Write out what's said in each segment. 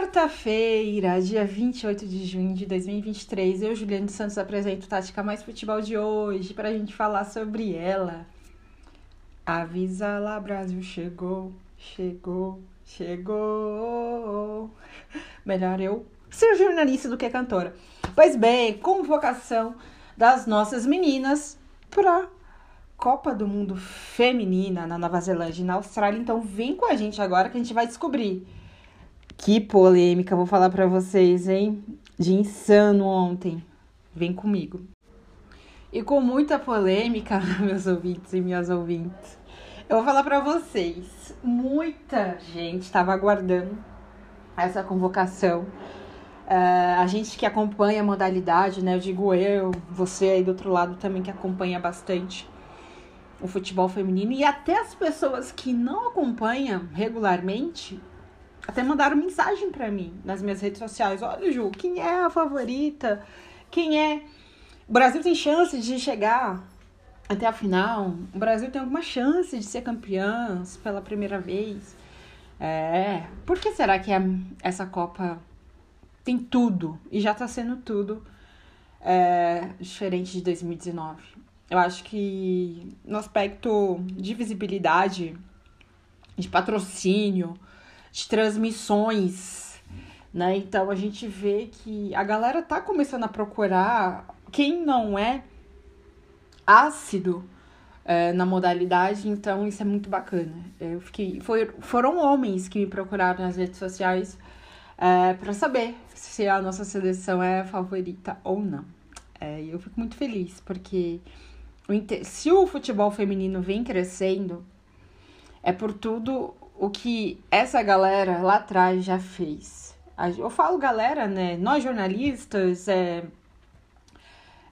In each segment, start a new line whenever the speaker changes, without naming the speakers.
Quarta-feira, dia 28 de junho de 2023, eu, Juliane Santos, apresento Tática Mais Futebol de hoje para a gente falar sobre ela. Avisa lá, Brasil, chegou, chegou, chegou. Melhor eu ser jornalista do que cantora. Pois bem, convocação das nossas meninas para Copa do Mundo Feminina na Nova Zelândia e na Austrália. Então vem com a gente agora que a gente vai descobrir que polêmica, vou falar para vocês, hein? De insano ontem. Vem comigo. E com muita polêmica, meus ouvintes e minhas ouvintes, eu vou falar para vocês. Muita gente estava aguardando essa convocação. Uh, a gente que acompanha a modalidade, né? Eu digo eu, você aí do outro lado também que acompanha bastante o futebol feminino e até as pessoas que não acompanham regularmente até mandaram mensagem para mim nas minhas redes sociais. Olha, Ju, quem é a favorita? Quem é? O Brasil tem chance de chegar até a final. O Brasil tem alguma chance de ser campeã pela primeira vez. É. Por que será que a, essa Copa tem tudo e já tá sendo tudo é, diferente de 2019? Eu acho que no aspecto de visibilidade, de patrocínio, de transmissões, né? Então a gente vê que a galera tá começando a procurar quem não é ácido é, na modalidade, então isso é muito bacana. Eu fiquei, foi, foram homens que me procuraram nas redes sociais é, para saber se a nossa seleção é a favorita ou não. É, eu fico muito feliz, porque se o futebol feminino vem crescendo, é por tudo o que essa galera lá atrás já fez. Eu falo galera, né? Nós jornalistas, é,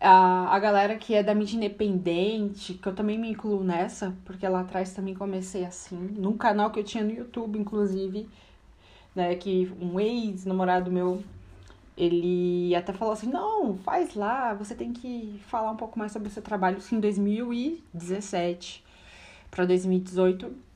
a, a galera que é da mídia independente, que eu também me incluo nessa, porque lá atrás também comecei assim, num canal que eu tinha no YouTube, inclusive, né? Que um ex-namorado meu, ele até falou assim: não, faz lá, você tem que falar um pouco mais sobre o seu trabalho. Em 2017 para 2018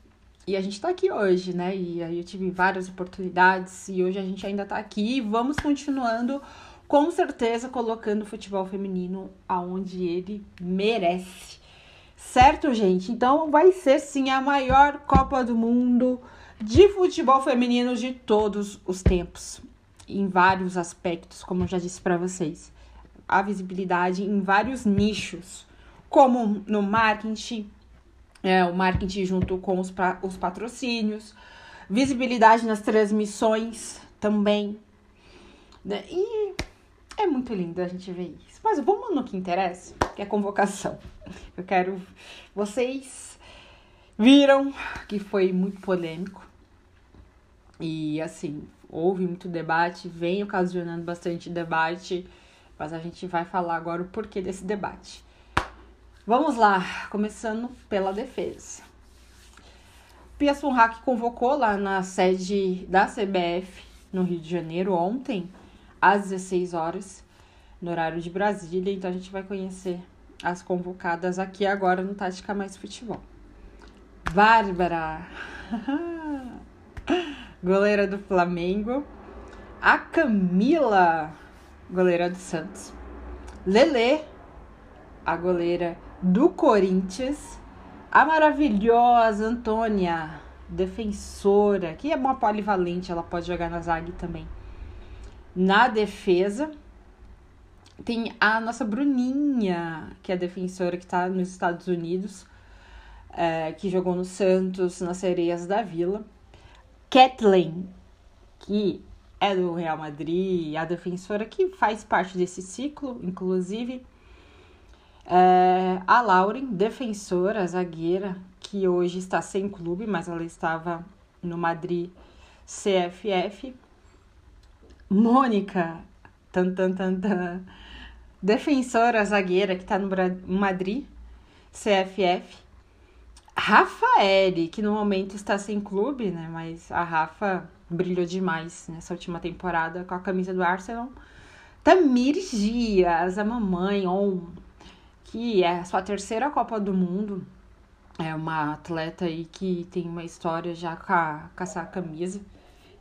e a gente tá aqui hoje, né? E aí eu tive várias oportunidades e hoje a gente ainda tá aqui e vamos continuando, com certeza, colocando o futebol feminino aonde ele merece. Certo, gente? Então vai ser sim a maior Copa do Mundo de futebol feminino de todos os tempos, em vários aspectos, como eu já disse para vocês. A visibilidade em vários nichos, como no marketing, é, o marketing junto com os, os patrocínios, visibilidade nas transmissões também. Né? E é muito lindo a gente ver isso. Mas vamos no que interessa, que é convocação. Eu quero. Vocês viram que foi muito polêmico. E assim, houve muito debate, vem ocasionando bastante debate, mas a gente vai falar agora o porquê desse debate. Vamos lá, começando pela defesa. Pia Sunhack convocou lá na sede da CBF no Rio de Janeiro ontem, às 16 horas, no horário de Brasília. Então a gente vai conhecer as convocadas aqui agora no Tática Mais Futebol. Bárbara, goleira do Flamengo. A Camila, goleira do Santos. Lele, a goleira do Corinthians, a maravilhosa Antônia, defensora, que é uma polivalente, ela pode jogar na zaga também. Na defesa, tem a nossa Bruninha, que é defensora que está nos Estados Unidos, é, que jogou no Santos, nas Sereias da Vila. Kathleen, que é do Real Madrid, a defensora que faz parte desse ciclo, inclusive. É, a Lauren, defensora, zagueira, que hoje está sem clube, mas ela estava no Madrid CFF. Mônica, tan, tan, tan, tan, defensora, zagueira, que está no Madrid CFF. Rafaele, que no momento está sem clube, né? Mas a Rafa brilhou demais nessa última temporada com a camisa do Arsenal. Tamires Dias, a mamãe, on que é a sua terceira Copa do Mundo. É uma atleta aí que tem uma história já com, a, com essa camisa.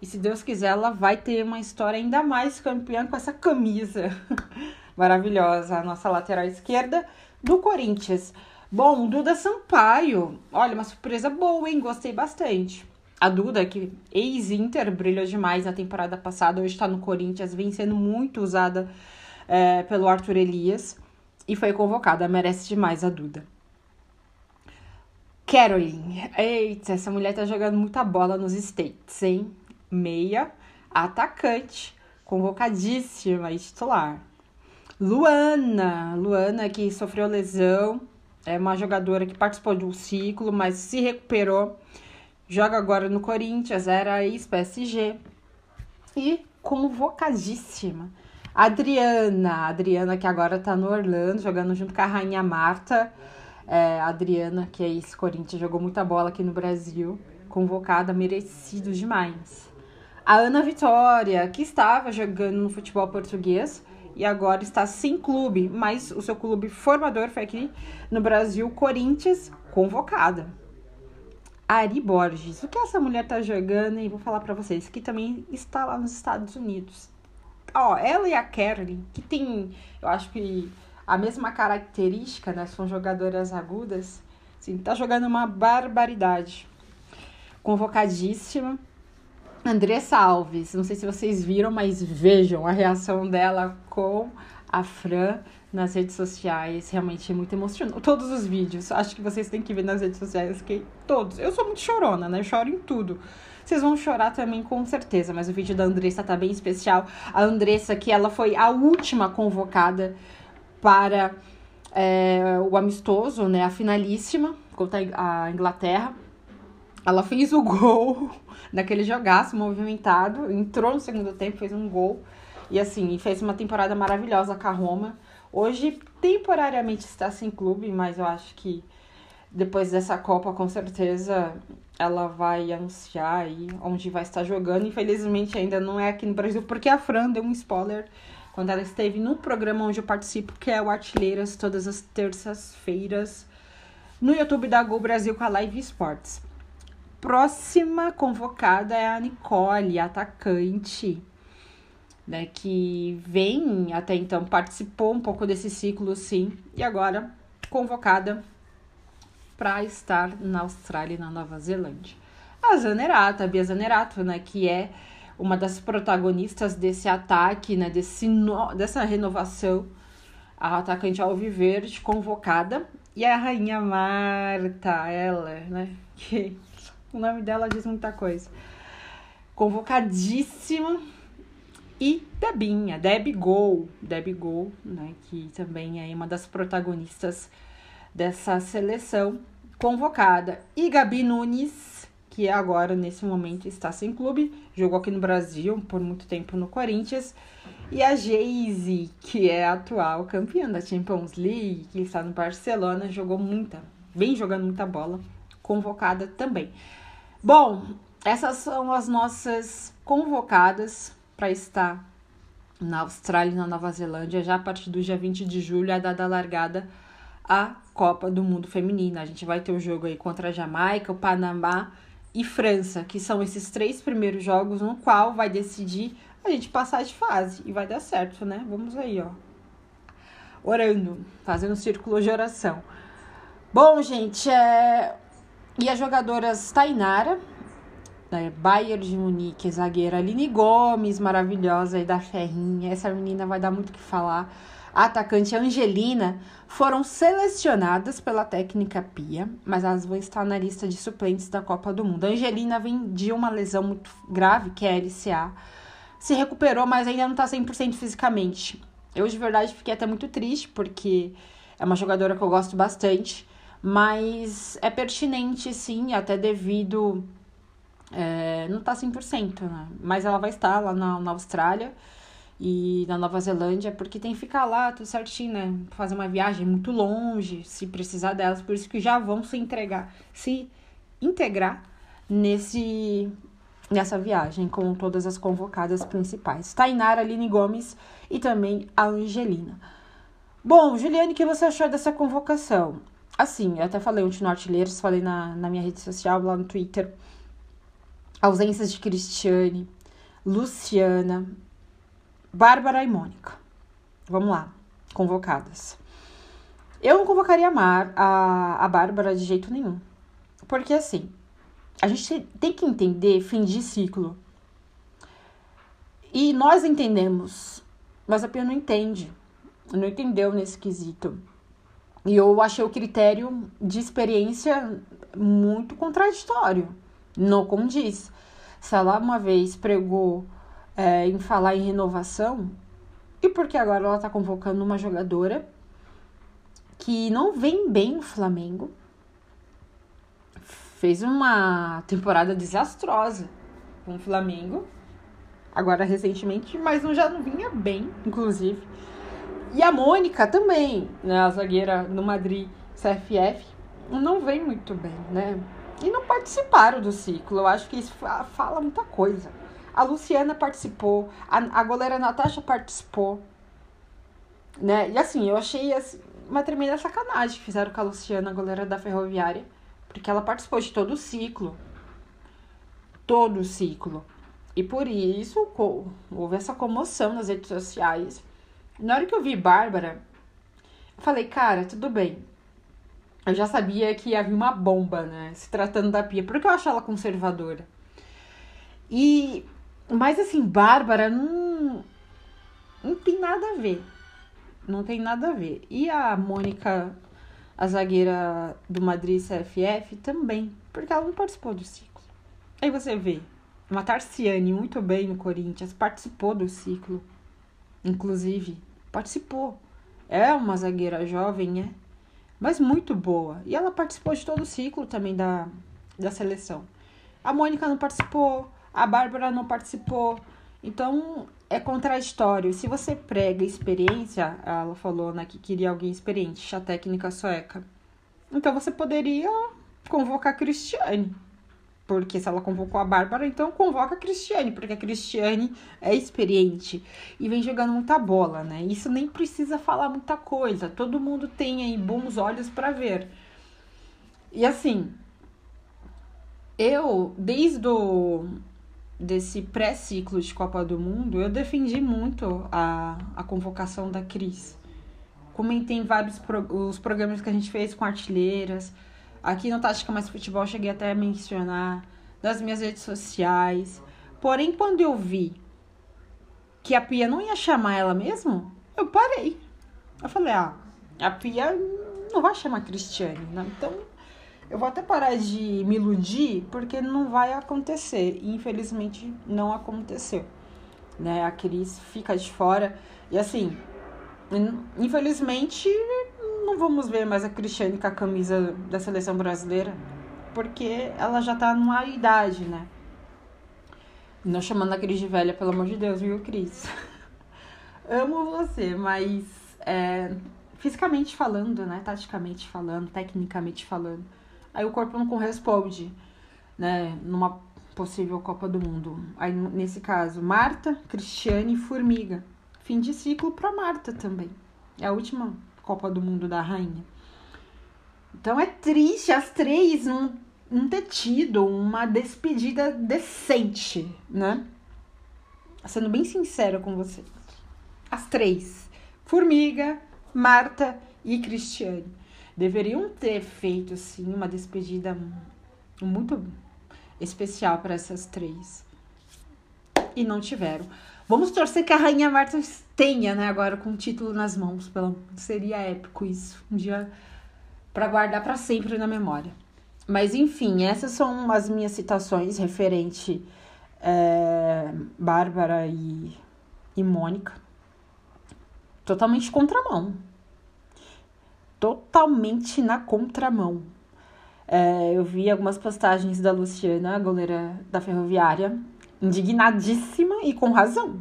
E se Deus quiser, ela vai ter uma história ainda mais campeã com essa camisa maravilhosa, a nossa lateral esquerda do Corinthians. Bom, Duda Sampaio, olha, uma surpresa boa, hein? Gostei bastante. A Duda, que ex-Inter, brilhou demais na temporada passada, hoje está no Corinthians, vem sendo muito usada é, pelo Arthur Elias e foi convocada. Merece demais a Duda. Caroline, eita, essa mulher tá jogando muita bola nos States, hein? Meia, atacante, convocadíssima e titular. Luana, Luana que sofreu lesão, é uma jogadora que participou de um ciclo, mas se recuperou Joga agora no Corinthians, era ex-PSG. E convocadíssima. Adriana, Adriana que agora tá no Orlando, jogando junto com a Rainha Marta. É, Adriana, que é ex-Corinthians, jogou muita bola aqui no Brasil. Convocada, merecido demais. A Ana Vitória, que estava jogando no futebol português e agora está sem clube, mas o seu clube formador foi aqui no Brasil, Corinthians, convocada. Ari Borges. O que essa mulher tá jogando? E vou falar para vocês que também está lá nos Estados Unidos. Ó, ela e a Kerry, que tem, eu acho que a mesma característica, né? São jogadoras agudas. Sim, tá jogando uma barbaridade. Convocadíssima. Andressa Alves, não sei se vocês viram, mas vejam a reação dela com a Fran nas redes sociais. Realmente é muito emocionante. Todos os vídeos, acho que vocês têm que ver nas redes sociais, que todos. Eu sou muito chorona, né? Eu choro em tudo. Vocês vão chorar também com certeza, mas o vídeo da Andressa tá bem especial. A Andressa, que ela foi a última convocada para é, o amistoso, né? A finalíssima contra a Inglaterra. Ela fez o gol naquele jogaço movimentado, entrou no segundo tempo, fez um gol. E assim, fez uma temporada maravilhosa com a Roma. Hoje, temporariamente, está sem clube, mas eu acho que depois dessa Copa, com certeza, ela vai anunciar aí onde vai estar jogando. Infelizmente, ainda não é aqui no Brasil, porque a Fran deu um spoiler quando ela esteve no programa onde eu participo, que é o Artilheiras, todas as terças-feiras, no YouTube da Gol Brasil com a Live Sports. Próxima convocada é a Nicole, atacante né, que vem até então, participou um pouco desse ciclo, sim, e agora convocada para estar na Austrália e na Nova Zelândia. A Zanerato, a Bia Zanerato, né, que é uma das protagonistas desse ataque, né, desse no, dessa renovação, a atacante Alviverde, convocada, e a Rainha Marta, ela, né, que o nome dela diz muita coisa. Convocadíssima e Debinha, Deb Gol, Deb Gol, né, que também é uma das protagonistas dessa seleção convocada. E Gabi Nunes, que agora nesse momento está sem clube, jogou aqui no Brasil por muito tempo no Corinthians. E a Geise, que é a atual campeã da Champions League, que está no Barcelona, jogou muita, vem jogando muita bola, convocada também. Bom, essas são as nossas convocadas para estar na Austrália e na Nova Zelândia já a partir do dia 20 de julho, é dada a largada a Copa do Mundo Feminina. A gente vai ter o um jogo aí contra a Jamaica, o Panamá e França, que são esses três primeiros jogos no qual vai decidir a gente passar de fase e vai dar certo, né? Vamos aí, ó. Orando, fazendo um círculo de oração. Bom, gente, é... e as jogadoras Tainara, né? Bayern de Munique, zagueira Aline Gomes, maravilhosa aí da Ferrinha. Essa menina vai dar muito o que falar. A atacante Angelina foram selecionadas pela técnica Pia, mas elas vão estar na lista de suplentes da Copa do Mundo. A Angelina vem de uma lesão muito grave, que é a LCA. Se recuperou, mas ainda não está 100% fisicamente. Eu, de verdade, fiquei até muito triste, porque é uma jogadora que eu gosto bastante, mas é pertinente, sim, até devido é, não tá 100%, né? Mas ela vai estar lá na, na Austrália e na Nova Zelândia, porque tem que ficar lá tudo certinho, né? Fazer uma viagem muito longe, se precisar delas, por isso que já vão se entregar, se integrar nesse nessa viagem com todas as convocadas principais. Tainara, Aline Gomes e também a Angelina. Bom, Juliane, o que você achou dessa convocação? Assim, eu até falei ontem no Artilheiros, falei na, na minha rede social, lá no Twitter ausências de Cristiane, Luciana, Bárbara e Mônica. Vamos lá, convocadas. Eu não convocaria a, Mar, a, a Bárbara de jeito nenhum. Porque assim, a gente tem que entender fim de ciclo. E nós entendemos, mas a Pia não entende. Não entendeu nesse quesito. E eu achei o critério de experiência muito contraditório. Não condiz. Ela uma vez pregou é, em falar em renovação, e porque agora ela está convocando uma jogadora que não vem bem no Flamengo, fez uma temporada desastrosa com o Flamengo, agora recentemente, mas não, já não vinha bem, inclusive. E a Mônica também, né, a zagueira do Madrid CFF, não vem muito bem, né? E não participaram do ciclo. Eu acho que isso fala muita coisa. A Luciana participou, a, a goleira Natasha participou, né? E assim, eu achei assim, uma tremenda sacanagem que fizeram com a Luciana, a goleira da Ferroviária, porque ela participou de todo o ciclo. Todo o ciclo. E por isso houve essa comoção nas redes sociais. Na hora que eu vi Bárbara, eu falei, cara, tudo bem. Eu já sabia que havia uma bomba, né? Se tratando da Pia, porque eu acho ela conservadora. E. Mas assim, Bárbara não. Não tem nada a ver. Não tem nada a ver. E a Mônica, a zagueira do Madrid CFF, também. Porque ela não participou do ciclo. Aí você vê. Uma Tarciane muito bem no Corinthians, participou do ciclo. Inclusive, participou. É uma zagueira jovem, é, mas muito boa. E ela participou de todo o ciclo também da, da seleção. A Mônica não participou, a Bárbara não participou. Então é contraditório. Se você prega experiência, ela falou né, que queria alguém experiente, a técnica sueca. Então você poderia convocar a Cristiane. Porque se ela convocou a Bárbara, então convoca a Cristiane, porque a Cristiane é experiente e vem jogando muita bola, né? Isso nem precisa falar muita coisa, todo mundo tem aí bons olhos para ver. E assim, eu, desde o desse pré-ciclo de Copa do Mundo, eu defendi muito a, a convocação da Cris. Comentei em vários pro, os programas que a gente fez com artilheiras, Aqui no Tática Mais Futebol cheguei até a mencionar das minhas redes sociais. Porém, quando eu vi que a Pia não ia chamar ela mesmo, eu parei. Eu falei, ah, a Pia não vai chamar a Cristiane, né? Então, eu vou até parar de me iludir, porque não vai acontecer. E, infelizmente, não aconteceu. Né? A Cris fica de fora. E assim, infelizmente, vamos ver mais a Cristiane com a camisa da seleção brasileira, porque ela já tá numa idade, né? Não chamando a Cris de velha, pelo amor de Deus, viu, Cris? Amo você, mas é, fisicamente falando, né? Taticamente falando, tecnicamente falando, aí o corpo não corresponde, né? Numa possível Copa do Mundo. Aí, nesse caso, Marta, Cristiane e Formiga. Fim de ciclo para Marta também. É a última Copa do Mundo da Rainha. Então é triste as três não, não ter tido uma despedida decente, né? Sendo bem sincera com vocês. As três. Formiga, Marta e Cristiane. Deveriam ter feito, assim, uma despedida muito especial para essas três. E não tiveram. Vamos torcer que a Rainha Marta tenha, né, agora com o título nas mãos. Pelo... Seria épico isso. Um dia para guardar para sempre na memória. Mas enfim, essas são as minhas citações referente é, Bárbara e, e Mônica. Totalmente contramão. Totalmente na contramão. É, eu vi algumas postagens da Luciana, goleira da Ferroviária, indignadíssima e com razão.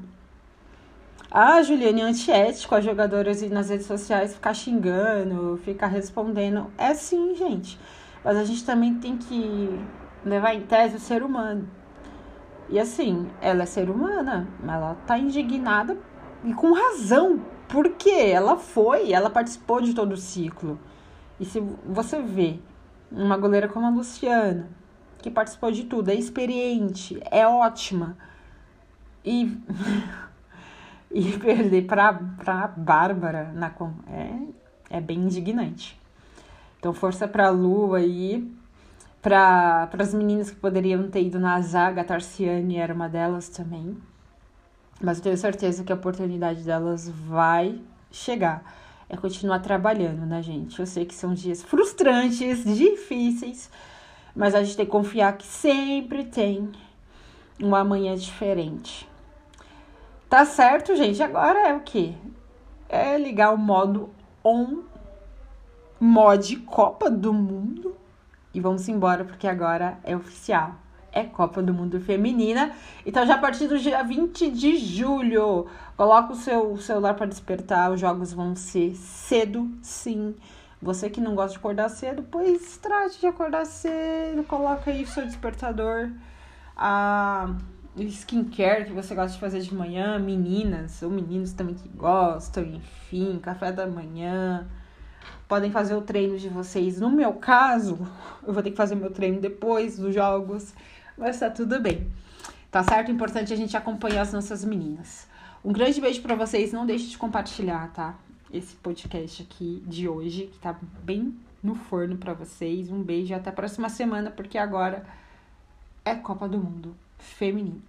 A Juliane é antiético, as jogadoras nas redes sociais ficar xingando, ficar respondendo. É sim, gente. Mas a gente também tem que levar em tese o ser humano. E assim, ela é ser humana, ela tá indignada e com razão. Porque ela foi, ela participou de todo o ciclo. E se você vê uma goleira como a Luciana, que participou de tudo, é experiente, é ótima. e, e perder pra, pra Bárbara na, é, é bem indignante. Então, força pra Lu aí. Para as meninas que poderiam ter ido na zaga, a Tarciane era uma delas também. Mas eu tenho certeza que a oportunidade delas vai chegar. É continuar trabalhando, né, gente? Eu sei que são dias frustrantes, difíceis, mas a gente tem que confiar que sempre tem uma manhã diferente. Tá certo, gente? Agora é o quê? É ligar o modo on, mod Copa do Mundo e vamos embora porque agora é oficial. É Copa do Mundo Feminina. Então, já a partir do dia 20 de julho, coloca o seu celular para despertar. Os jogos vão ser cedo, sim. Você que não gosta de acordar cedo, pois trate de acordar cedo. Coloca aí o seu despertador. A skincare que você gosta de fazer de manhã, meninas ou meninos também que gostam, enfim, café da manhã podem fazer o treino de vocês. No meu caso, eu vou ter que fazer meu treino depois dos jogos, mas tá tudo bem. Tá certo? Importante a gente acompanhar as nossas meninas. Um grande beijo para vocês. Não deixe de compartilhar, tá? Esse podcast aqui de hoje, que tá bem no forno para vocês. Um beijo até a próxima semana, porque agora é Copa do Mundo Feminino.